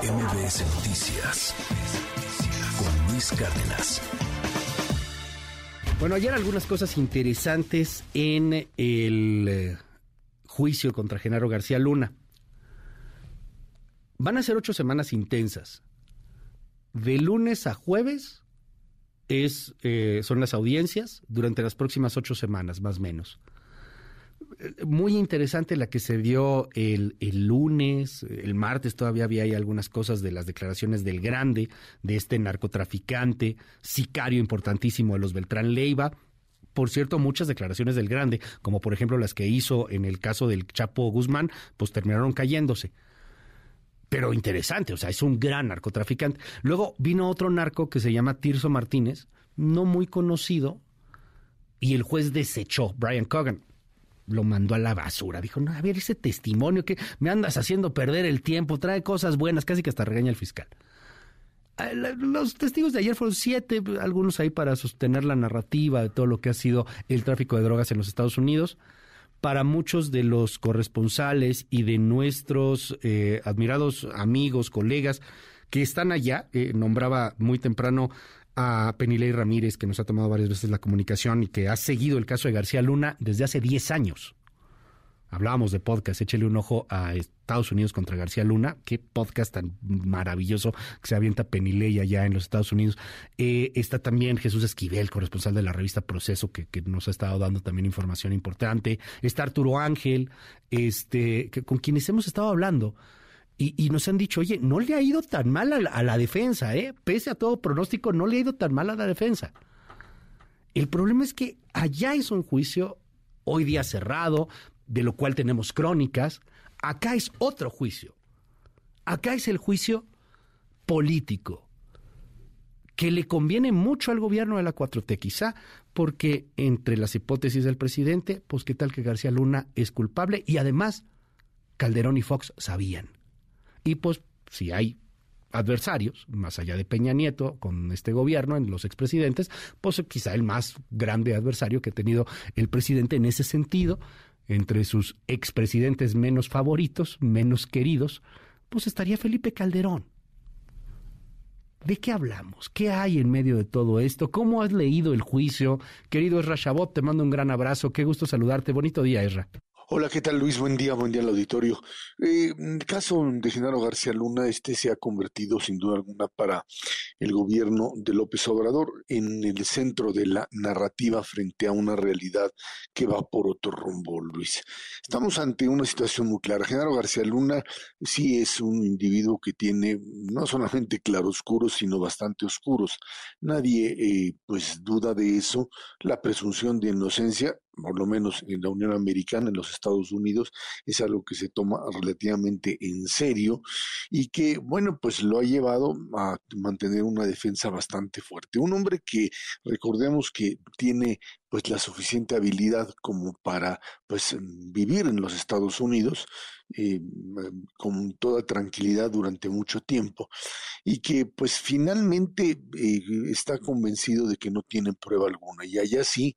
MBS Noticias con Luis Cárdenas. Bueno, ayer algunas cosas interesantes en el eh, juicio contra Genaro García Luna. Van a ser ocho semanas intensas. De lunes a jueves es, eh, son las audiencias durante las próximas ocho semanas, más o menos muy interesante la que se dio el, lunes, el martes todavía había ahí algunas cosas de las declaraciones del Grande, de este narcotraficante, sicario importantísimo de los Beltrán Leiva. Por cierto, muchas declaraciones del Grande, como por ejemplo las que hizo en el caso del Chapo Guzmán, pues terminaron cayéndose. Pero interesante, o sea, es un gran narcotraficante. Luego vino otro narco que se llama Tirso Martínez, no muy conocido, y el juez desechó, Brian Cogan lo mandó a la basura. Dijo, no, a ver, ese testimonio que me andas haciendo perder el tiempo, trae cosas buenas, casi que hasta regaña el fiscal. Ah, los testigos de ayer fueron siete, algunos ahí para sostener la narrativa de todo lo que ha sido el tráfico de drogas en los Estados Unidos. Para muchos de los corresponsales y de nuestros eh, admirados amigos, colegas que están allá, eh, nombraba muy temprano a Penilei Ramírez, que nos ha tomado varias veces la comunicación y que ha seguido el caso de García Luna desde hace 10 años. Hablábamos de podcast, échele un ojo a Estados Unidos contra García Luna, qué podcast tan maravilloso que se avienta Penilei allá en los Estados Unidos. Eh, está también Jesús Esquivel, corresponsal de la revista Proceso, que, nos ha estado dando también información importante. Está Arturo Ángel, este, con quienes hemos estado hablando y, nos han dicho, oye, no le ha ido tan mal a la, defensa, ¿eh? Pese a todo pronóstico, no le ha ido tan mal a la defensa. El problema es que allá es un juicio hoy día cerrado, de lo cual tenemos crónicas. Acá es otro juicio. Acá es el juicio político, que le conviene mucho al gobierno de la 4T, quizá porque entre las hipótesis del presidente, pues qué tal que García Luna es culpable y además Calderón y Fox sabían. Y pues si hay adversarios, más allá de Peña Nieto, con este gobierno, en los expresidentes, pues quizá el más grande adversario que ha tenido el presidente en ese sentido, entre sus expresidentes menos favoritos, menos queridos, pues estaría Felipe Calderón. ¿De qué hablamos? ¿Qué hay en medio de todo esto? ¿Cómo has leído el juicio? Querido Esra Chabot, te mando un gran abrazo. Qué gusto saludarte. Bonito día, Esra. Hola, ¿qué tal Luis? Buen día, buen día al auditorio. Eh, el caso de Genaro García Luna, este se ha convertido sin duda alguna para el gobierno de López Obrador en el centro de la narrativa frente a una realidad que va por otro rumbo, Luis. Estamos ante una situación muy clara. Genaro García Luna sí es un individuo que tiene no solamente claroscuros, sino bastante oscuros. Nadie eh, pues duda de eso. La presunción de inocencia por lo menos en la Unión Americana, en los Estados Unidos, es algo que se toma relativamente en serio y que, bueno, pues lo ha llevado a mantener una defensa bastante fuerte. Un hombre que recordemos que tiene pues la suficiente habilidad como para pues vivir en los Estados Unidos eh, con toda tranquilidad durante mucho tiempo y que pues finalmente eh, está convencido de que no tiene prueba alguna y allá sí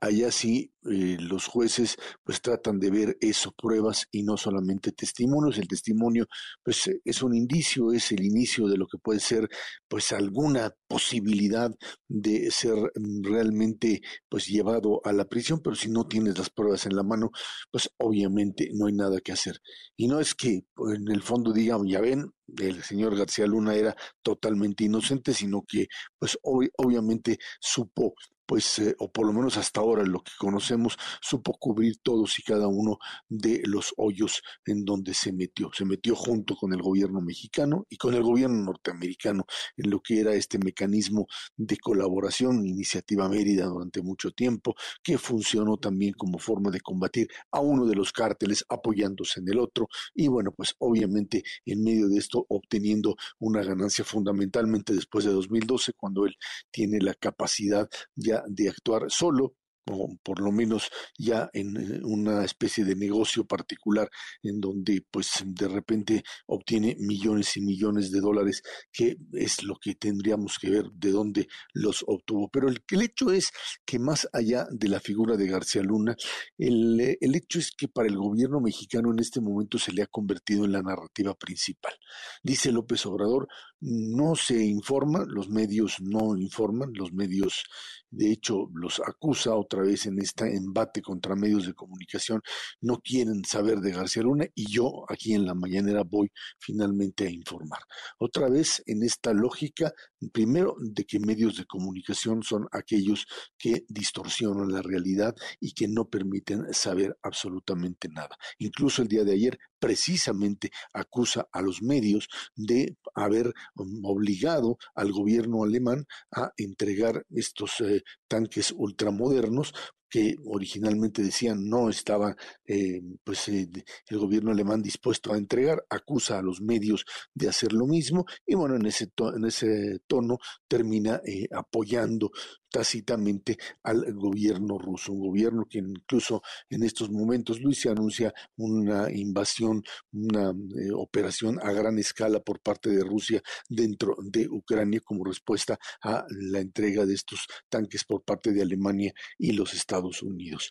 allá sí eh, los jueces pues tratan de ver eso, pruebas y no solamente testimonios. El testimonio pues es un indicio, es el inicio de lo que puede ser pues alguna posibilidad de ser realmente pues llevado a la prisión, pero si no tienes las pruebas en la mano, pues obviamente no hay nada que hacer. Y no es que pues, en el fondo digan, ya ven, el señor García Luna era totalmente inocente, sino que pues obviamente supo pues, eh, o por lo menos hasta ahora lo que conocemos, supo cubrir todos y cada uno de los hoyos en donde se metió. Se metió junto con el gobierno mexicano y con el gobierno norteamericano en lo que era este mecanismo de colaboración, Iniciativa Mérida durante mucho tiempo, que funcionó también como forma de combatir a uno de los cárteles apoyándose en el otro y bueno, pues obviamente en medio de esto obteniendo una ganancia fundamentalmente después de 2012 cuando él tiene la capacidad ya de actuar solo o por lo menos ya en eh, una especie de negocio particular en donde pues de repente obtiene millones y millones de dólares, que es lo que tendríamos que ver de dónde los obtuvo. Pero el, el hecho es que más allá de la figura de García Luna, el, el hecho es que para el gobierno mexicano en este momento se le ha convertido en la narrativa principal. Dice López Obrador, no se informa, los medios no informan, los medios de hecho los acusa otra vez en este embate contra medios de comunicación, no quieren saber de García Luna y yo aquí en la mañanera voy finalmente a informar. Otra vez en esta lógica, primero de que medios de comunicación son aquellos que distorsionan la realidad y que no permiten saber absolutamente nada. Incluso el día de ayer precisamente acusa a los medios de haber um, obligado al gobierno alemán a entregar estos eh, tanques ultramodernos que originalmente decían no estaba eh, pues eh, el gobierno alemán dispuesto a entregar, acusa a los medios de hacer lo mismo y bueno, en ese, en ese tono termina apoyando tácitamente al gobierno ruso, un gobierno que incluso en estos momentos, Luis, se anuncia una invasión, una eh, operación a gran escala por parte de Rusia dentro de Ucrania como respuesta a la entrega de estos tanques por parte de Alemania y los Estados Unidos.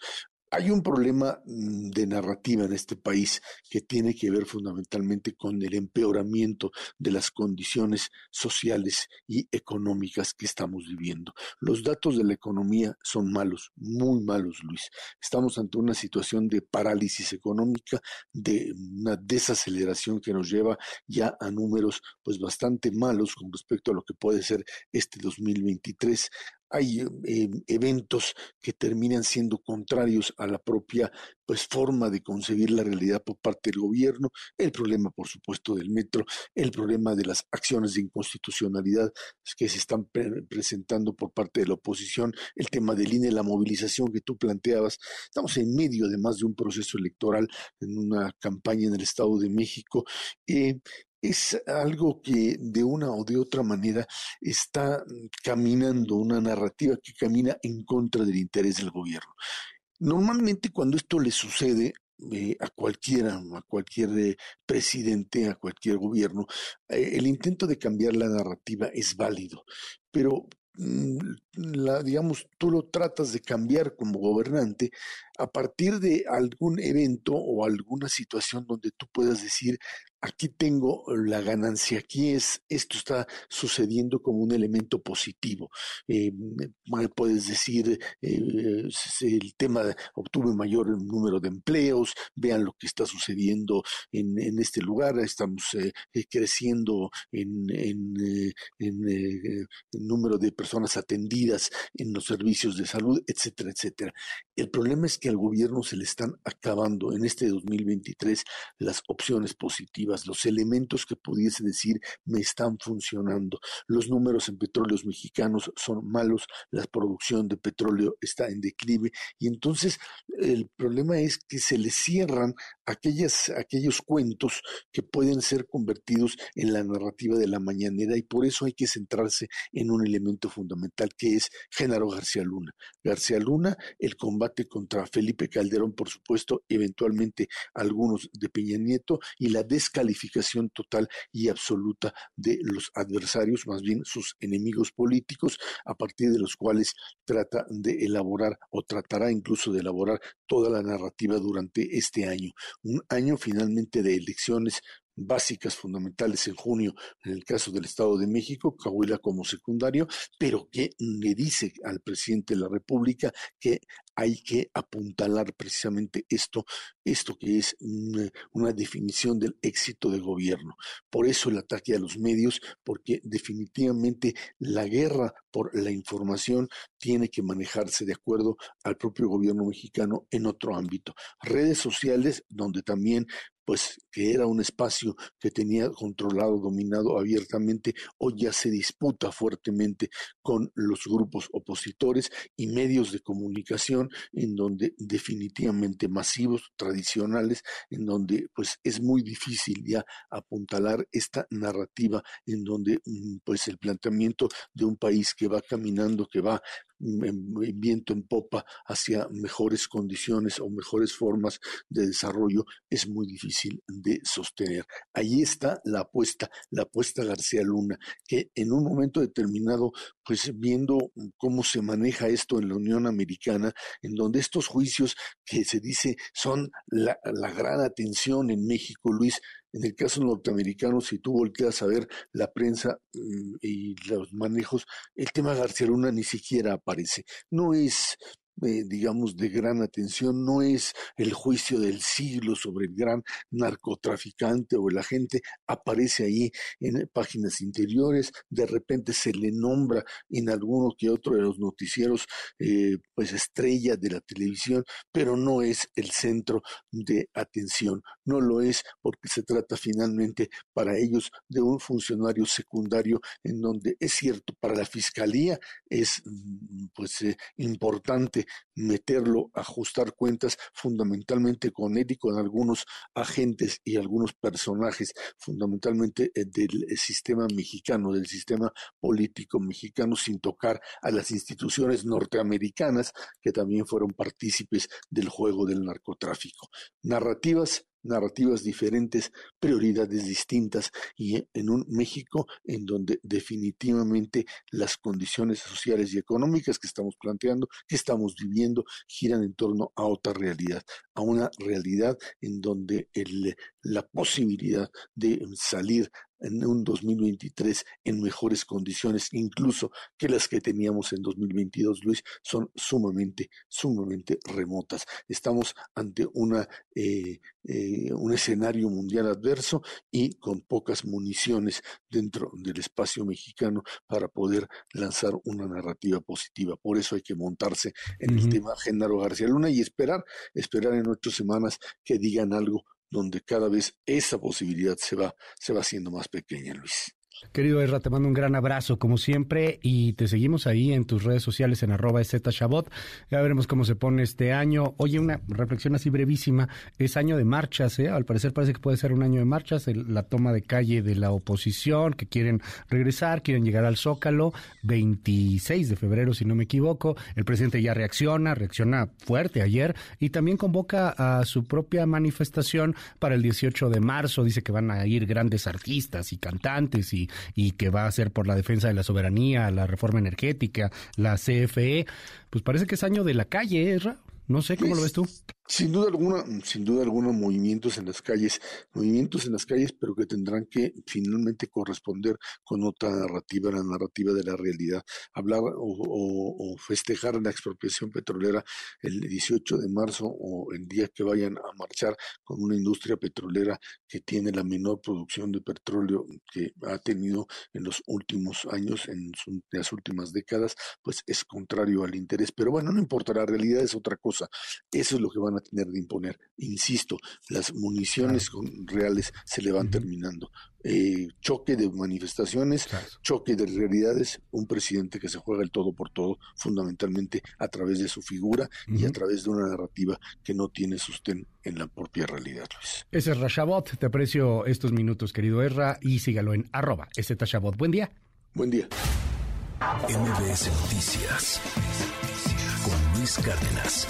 Hay un problema mm, de narrativa en este país que tiene que ver fundamentalmente con el empeoramiento de las condiciones sociales y económicas que estamos viviendo. Los datos de la economía son malos, muy malos, Luis. Estamos ante una situación de parálisis económica, de una desaceleración que nos lleva ya a números pues bastante malos con respecto a lo que puede ser este 2023 hay eh, eventos que terminan siendo contrarios a la propia pues forma de concebir la realidad por parte del gobierno, el problema por supuesto del metro, el problema de las acciones de inconstitucionalidad que se están presentando por parte de la oposición, el tema del INE, la movilización que tú planteabas. Estamos en medio además de un proceso electoral, en una campaña en el Estado de México. Eh, es algo que de una o de otra manera está caminando, una narrativa que camina en contra del interés del gobierno. Normalmente cuando esto le sucede eh, a cualquiera, a cualquier eh, presidente, a cualquier gobierno, eh, el intento de cambiar la narrativa es válido, pero mm, la, digamos, tú lo tratas de cambiar como gobernante a partir de algún evento o alguna situación donde tú puedas decir, aquí tengo la ganancia, aquí es, esto está sucediendo como un elemento positivo. Eh, puedes decir, eh, el tema, obtuve mayor número de empleos, vean lo que está sucediendo en, este lugar, estamos eh, creciendo en, en, en el número de personas atendidas en los servicios de salud, etcétera, etcétera. El problema es que al gobierno se le están acabando en este 2023 las opciones positivas, los elementos que pudiese decir me están funcionando. Los números en petróleos mexicanos son malos, la producción de petróleo está en declive y entonces el problema es que se le cierran aquellas, aquellos cuentos que pueden ser convertidos en la narrativa de la mañanera y por eso hay que centrarse en un elemento fundamental que es Genaro García Luna. García Luna, el combate contra Felipe Calderón, por supuesto, eventualmente algunos de Peña Nieto y la descalificación total y absoluta de los adversarios, más bien sus enemigos políticos, a partir de los cuales trata de elaborar o tratará incluso de elaborar toda la narrativa durante este año. Un año finalmente de elecciones básicas fundamentales en junio en el caso del Estado de México, Coahuila como secundario, pero que le dice al presidente de la República que hay que apuntalar precisamente esto, esto que es una, definición del éxito de gobierno. Por eso el ataque a los medios, porque definitivamente la guerra por la información tiene que manejarse de acuerdo al propio gobierno mexicano en otro ámbito. Redes sociales, donde también pues que era un espacio que tenía controlado, dominado abiertamente, hoy ya se disputa fuertemente con los grupos opositores y medios de comunicación en donde definitivamente masivos, tradicionales, en donde pues es muy difícil ya apuntalar esta narrativa en donde mm, pues el planteamiento de un país que va caminando, que va viento en popa hacia mejores condiciones o mejores formas de desarrollo es muy difícil de sostener. Ahí está la apuesta, la apuesta García Luna, que en un momento determinado, pues viendo cómo se maneja esto en la Unión Americana, en donde estos juicios que se dice son la, la gran atención en México, Luis, en el caso norteamericano, si tú volteas a ver la prensa mm, y los manejos, el tema García Luna ni siquiera aparece. No es eh, digamos, de gran atención, no es el juicio del siglo sobre el gran narcotraficante o el agente, aparece ahí en páginas interiores, de repente se le nombra en alguno que otro de los noticieros, eh, pues estrella de la televisión, pero no es el centro de atención, no lo es porque se trata finalmente para ellos de un funcionario secundario en donde es cierto, para la fiscalía es mm, pues eh, importante meterlo, ajustar cuentas fundamentalmente con él y con algunos agentes y algunos personajes fundamentalmente eh, del eh, sistema mexicano, del sistema político mexicano, sin tocar a las instituciones norteamericanas que también fueron partícipes del juego del narcotráfico. Narrativas narrativas diferentes, prioridades distintas y en un México en donde definitivamente las condiciones sociales y económicas que estamos planteando, que estamos viviendo, giran en torno a otra realidad, a una realidad en donde la posibilidad de salir en un 2023 en mejores condiciones, incluso que las que teníamos en 2022, Luis, son sumamente, sumamente remotas. Estamos ante una, eh, eh, un escenario mundial adverso y con pocas municiones dentro del espacio mexicano para poder lanzar una narrativa positiva. Por eso hay que montarse en el tema Genaro García Luna y esperar, esperar en ocho semanas que digan algo donde cada vez esa posibilidad se va, se va haciendo más pequeña, Luis. Querido Erra, te mando un gran abrazo como siempre y te seguimos ahí en tus redes sociales en arroba Shabot. Ya veremos cómo se pone este año. Oye, una reflexión así brevísima. Es año de marchas, ¿eh? Al parecer parece que puede ser un año de marchas. la toma de calle de la oposición que quieren regresar, quieren llegar al Zócalo. 26 de febrero, si no me equivoco. El presidente ya reacciona, reacciona fuerte ayer y también convoca a su propia manifestación para el 18 de marzo. Dice que van a ir grandes artistas y cantantes y y, que va a ser por la defensa de la soberanía, la reforma energética, la CFE, pues parece que es año de la calle, ¿eh? No sé cómo lo ves tú. Sin duda alguna, sin duda alguna, movimientos en las calles, movimientos en las calles, pero que tendrán que finalmente corresponder con otra narrativa, la narrativa de la realidad. Hablar o, festejar la expropiación petrolera el 18 de marzo o el día que vayan a marchar con una industria petrolera que tiene la menor producción de petróleo que ha tenido en los últimos años, en, las últimas décadas, pues es contrario al interés. Pero bueno, no importa, la realidad es otra cosa. Eso es lo que van a tener de imponer. Insisto, las municiones reales se le van terminando. Eh, choque de manifestaciones, choque de realidades, un presidente que se juega el todo por todo, fundamentalmente a través de su figura y a través de una narrativa que no tiene sostén en la propia realidad, Luis. Ese es Rashabot, te aprecio estos minutos, querido Erra, y sígalo en arroba, ese Tashabot. Buen día. Buen día. MBS Noticias Cárdenas.